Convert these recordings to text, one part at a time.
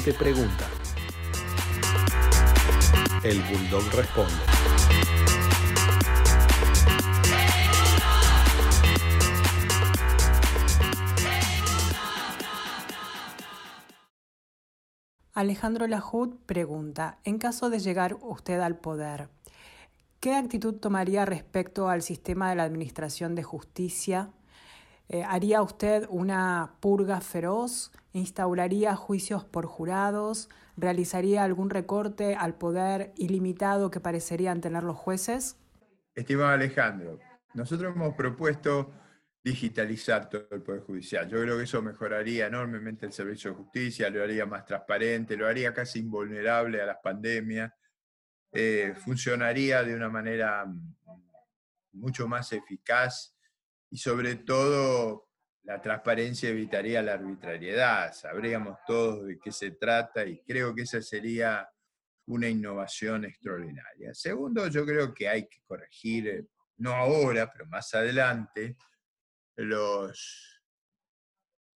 pregunta. El bulldog responde. Alejandro Lajud pregunta, en caso de llegar usted al poder, ¿qué actitud tomaría respecto al sistema de la Administración de Justicia? Eh, ¿Haría usted una purga feroz? ¿Instauraría juicios por jurados? ¿Realizaría algún recorte al poder ilimitado que parecerían tener los jueces? Estimado Alejandro, nosotros hemos propuesto digitalizar todo el Poder Judicial. Yo creo que eso mejoraría enormemente el servicio de justicia, lo haría más transparente, lo haría casi invulnerable a las pandemias, eh, funcionaría de una manera mm, mucho más eficaz y sobre todo la transparencia evitaría la arbitrariedad, sabríamos todos de qué se trata y creo que esa sería una innovación extraordinaria. Segundo, yo creo que hay que corregir, eh, no ahora, pero más adelante, los,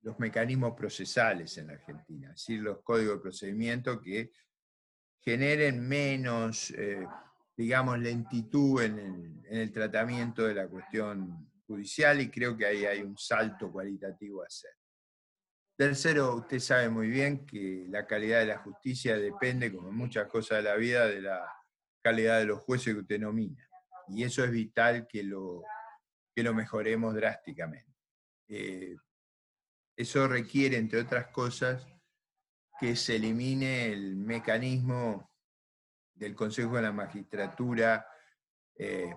los mecanismos procesales en la Argentina, es decir, los códigos de procedimiento que generen menos, eh, digamos, lentitud en el, en el, tratamiento de la cuestión judicial y creo que ahí hay un salto cualitativo a hacer. Tercero, usted sabe muy bien que la calidad de la justicia depende, como en muchas cosas de la vida, de la calidad de los jueces que usted nomina. Y eso es vital que lo, que lo mejoremos drásticamente. Eh, eso requiere, entre otras cosas, que se elimine el mecanismo del Consejo de la Magistratura eh,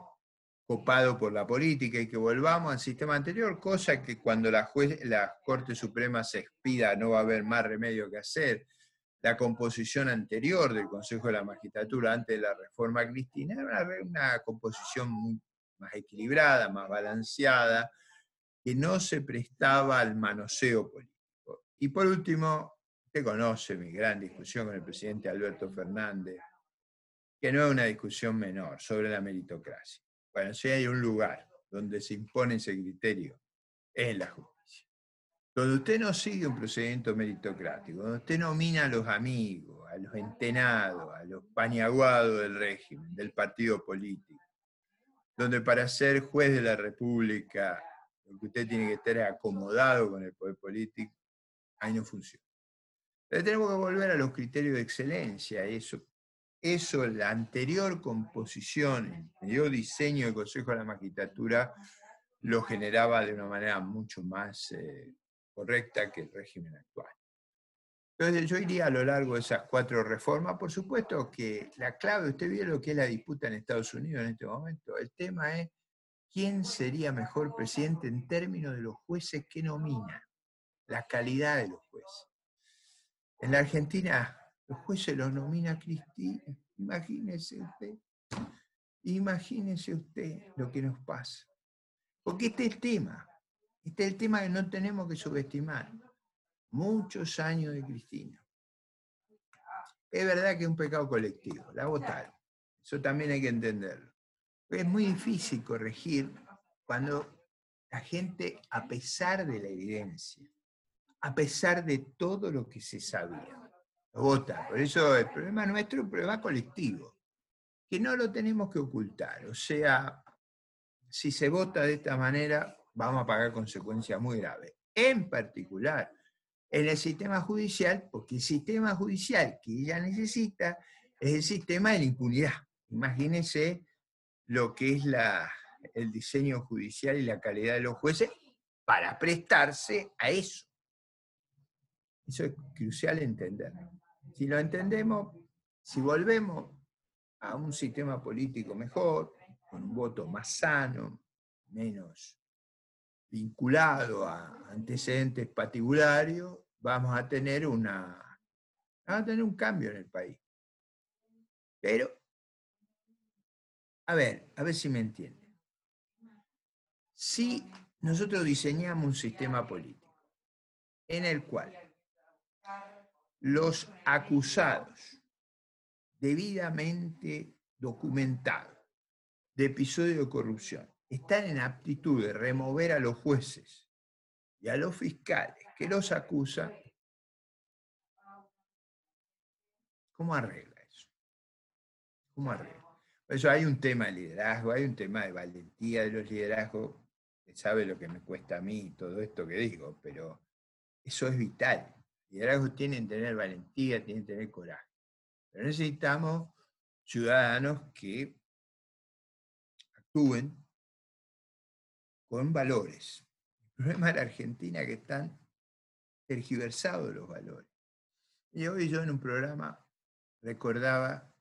copado por la política y que volvamos al sistema anterior, cosa que cuando la, Corte Suprema se expida no va a haber más remedio que hacer. La composición anterior del Consejo de la Magistratura antes de la reforma cristina era una, una composición más equilibrada, más balanceada, que no se prestaba al manoseo político. Y por último, usted conoce mi gran discusión con el presidente Alberto Fernández, que no es una discusión menor sobre la meritocracia. Bueno, si hay un lugar donde se impone ese criterio, es la justicia. Donde usted no sigue un procedimiento meritocrático, donde usted nomina a los amigos, a los entenados, a los pañaguados del régimen, del partido político, donde para ser juez de la República, lo usted tiene que estar acomodado con el poder político, ahí no funciona. Pero tenemos que volver a los criterios de excelencia. Eso, eso la anterior composición, el anterior diseño del Consejo de la Magistratura lo generaba de una manera mucho más eh, correcta que el régimen actual. Entonces yo iría a lo largo de esas cuatro reformas. Por supuesto que la clave, usted vio lo que es la disputa en Estados Unidos en este momento. El tema es quién sería mejor presidente en términos de los jueces que nomina, la calidad de los jueces. En la Argentina los jueces los nomina Cristina. Imagínese usted, imagínese usted lo que nos pasa. Porque este es el tema, este es el tema que no tenemos que subestimar muchos años de Cristina. Es verdad que es un pecado colectivo, la votaron. Eso también hay que entenderlo. Es muy difícil corregir cuando la gente, a pesar de la evidencia, a pesar de todo lo que se sabía, Por eso el problema nuestro es un problema colectivo, que no lo tenemos que ocultar. O sea, si se vota de esta manera, vamos a pagar consecuencias muy graves. En particular, en el sistema judicial, porque el sistema judicial que ella necesita es el sistema de la impunidad. Imagínense lo que es el diseño judicial y la calidad de los jueces para prestarse a eso. Eso es crucial entenderlo. Si lo entendemos, si volvemos a un sistema político mejor, con un voto más sano, menos vinculado a antecedentes particulares, vamos a tener una a tener un cambio en el país. Pero, a ver, a ver si me entiende. Si nosotros diseñamos un sistema político en el cual los acusados debidamente documentados de episodio de corrupción están en aptitud de remover a los jueces y a los fiscales que los acusan, ¿Cómo arregla eso? ¿Cómo arregla? Por eso hay un tema de liderazgo, hay un tema de valentía de los liderazgos. que sabe lo que me cuesta a mí todo esto que digo, pero eso es vital. Liderazgos tienen que tener valentía, tienen que tener coraje. Pero necesitamos ciudadanos que actúen con valores. El problema de la Argentina es que están tergiversados los valores. Y hoy yo en un programa recordaba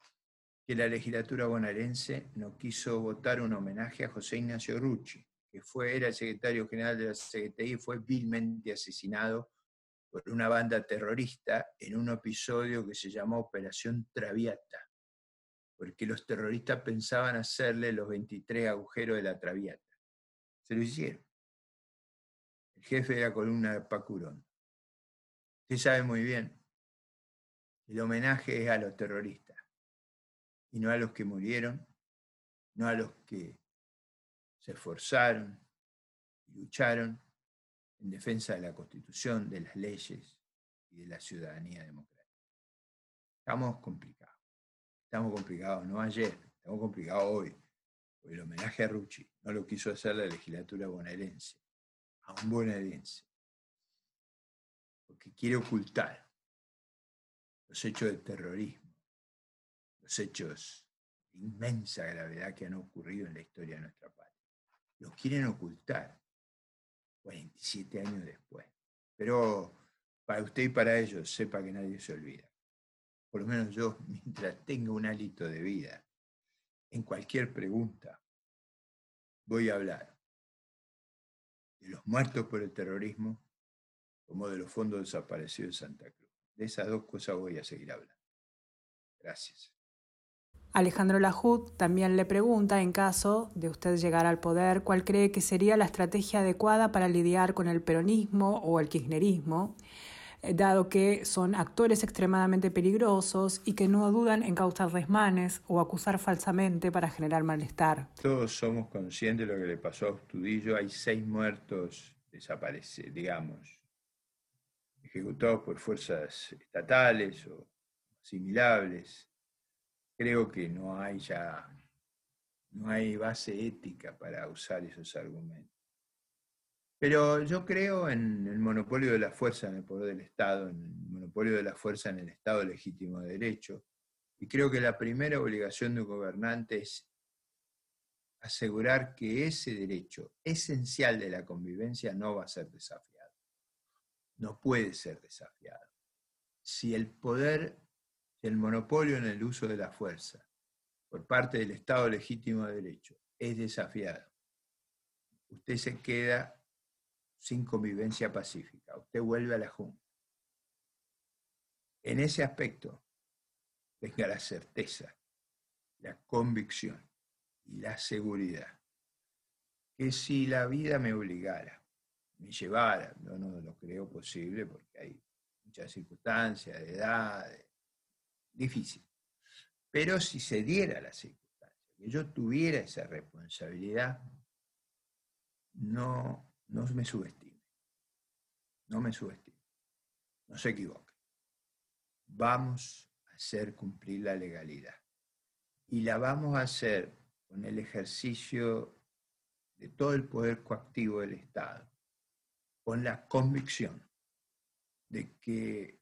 que la legislatura bonaerense no quiso votar un homenaje a José Ignacio Rucci, que fue, era el secretario general de la CGTI y fue vilmente asesinado por una banda terrorista en un episodio que se llamó Operación Traviata, porque los terroristas pensaban hacerle los 23 agujeros de la Traviata. Se lo hicieron. El jefe de la columna de Pacurón. Usted sabe muy bien, el homenaje es a los terroristas y no a los que murieron, no a los que se esforzaron y lucharon en defensa de la Constitución, de las leyes y de la ciudadanía democrática. Estamos complicados. Estamos complicados, no ayer, estamos complicados hoy. el homenaje a Rucci no lo quiso hacer la legislatura bonaerense, a un bonaerense, porque quiere ocultar los hechos de terrorismo, los hechos de inmensa gravedad que han ocurrido en la historia de nuestra patria. Los quieren ocultar 47 años después. Pero para usted y para ellos, sepa que nadie se olvida. Por lo menos yo, mientras tenga un hálito de vida, en cualquier pregunta, voy a hablar de los muertos por el terrorismo como de los fondos desaparecidos de Santa Cruz. De esas dos cosas voy a seguir hablando. Gracias. Alejandro Lajud también le pregunta, en caso de usted llegar al poder, cuál cree que sería la estrategia adecuada para lidiar con el peronismo o el kirchnerismo, eh, dado que son actores extremadamente peligrosos y que no dudan en causar desmanes o acusar falsamente para generar malestar. Todos somos conscientes de lo que le pasó a Ostudillo. Hay seis muertos desaparecidos, digamos, ejecutados por fuerzas estatales o asimilables creo que no hay ya, no hay base ética para usar esos argumentos. Pero yo creo en el monopolio de la fuerza en el poder del Estado, en el monopolio de la fuerza en el Estado legítimo de derecho, y creo que la primera obligación de un gobernante es asegurar que ese derecho esencial de la convivencia no va a ser desafiado. No puede ser desafiado. Si el poder el monopolio en el uso de la fuerza por parte del Estado legítimo de derecho es desafiado, usted se queda sin convivencia pacífica, usted vuelve a la Junta. En ese aspecto, tenga la certeza, la convicción y la seguridad que si la vida me obligara, me llevara, yo no lo creo posible porque hay muchas circunstancias de edad, difícil. Pero si se diera la circunstancia, que yo tuviera esa responsabilidad, no, no me subestime. No me subestime. No se equivoque. Vamos a hacer cumplir la legalidad. Y la vamos a hacer con el ejercicio de todo el poder coactivo del Estado, con la convicción de que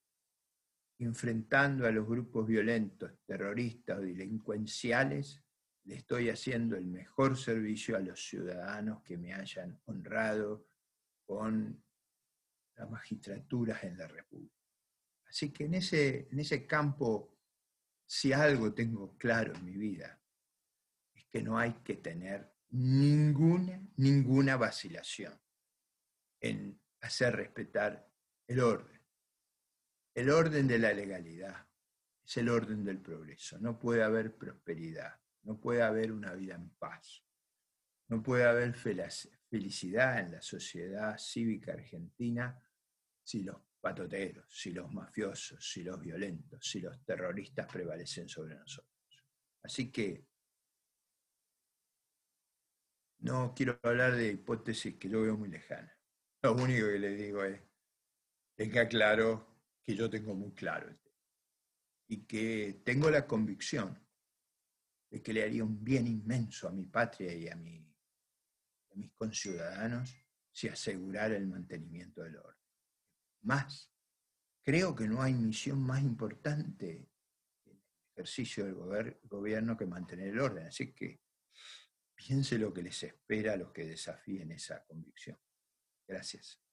enfrentando a los grupos violentos, terroristas o delincuenciales, le estoy haciendo el mejor servicio a los ciudadanos que me hayan honrado con las magistraturas en la República. Así que en ese, en ese campo, si algo tengo claro en mi vida, es que no hay que tener ninguna, ninguna vacilación en hacer respetar el orden el orden de la legalidad es el orden del progreso. No puede haber prosperidad, no puede haber una vida en paz, no puede haber felicidad en la sociedad cívica argentina si los patoteros, si los mafiosos, si los violentos, si los terroristas prevalecen sobre nosotros. Así que no quiero hablar de hipótesis que yo veo muy lejanas. Lo único que le digo es, tenga claro que yo tengo muy claro. y que tengo la convicción de que le haría un bien inmenso a mi patria y a, a mis conciudadanos si asegurara el mantenimiento del orden. Más, creo que no hay misión más importante en el ejercicio del gobierno que mantener el orden. Así que piense lo que les espera a los que desafíen esa convicción. Gracias.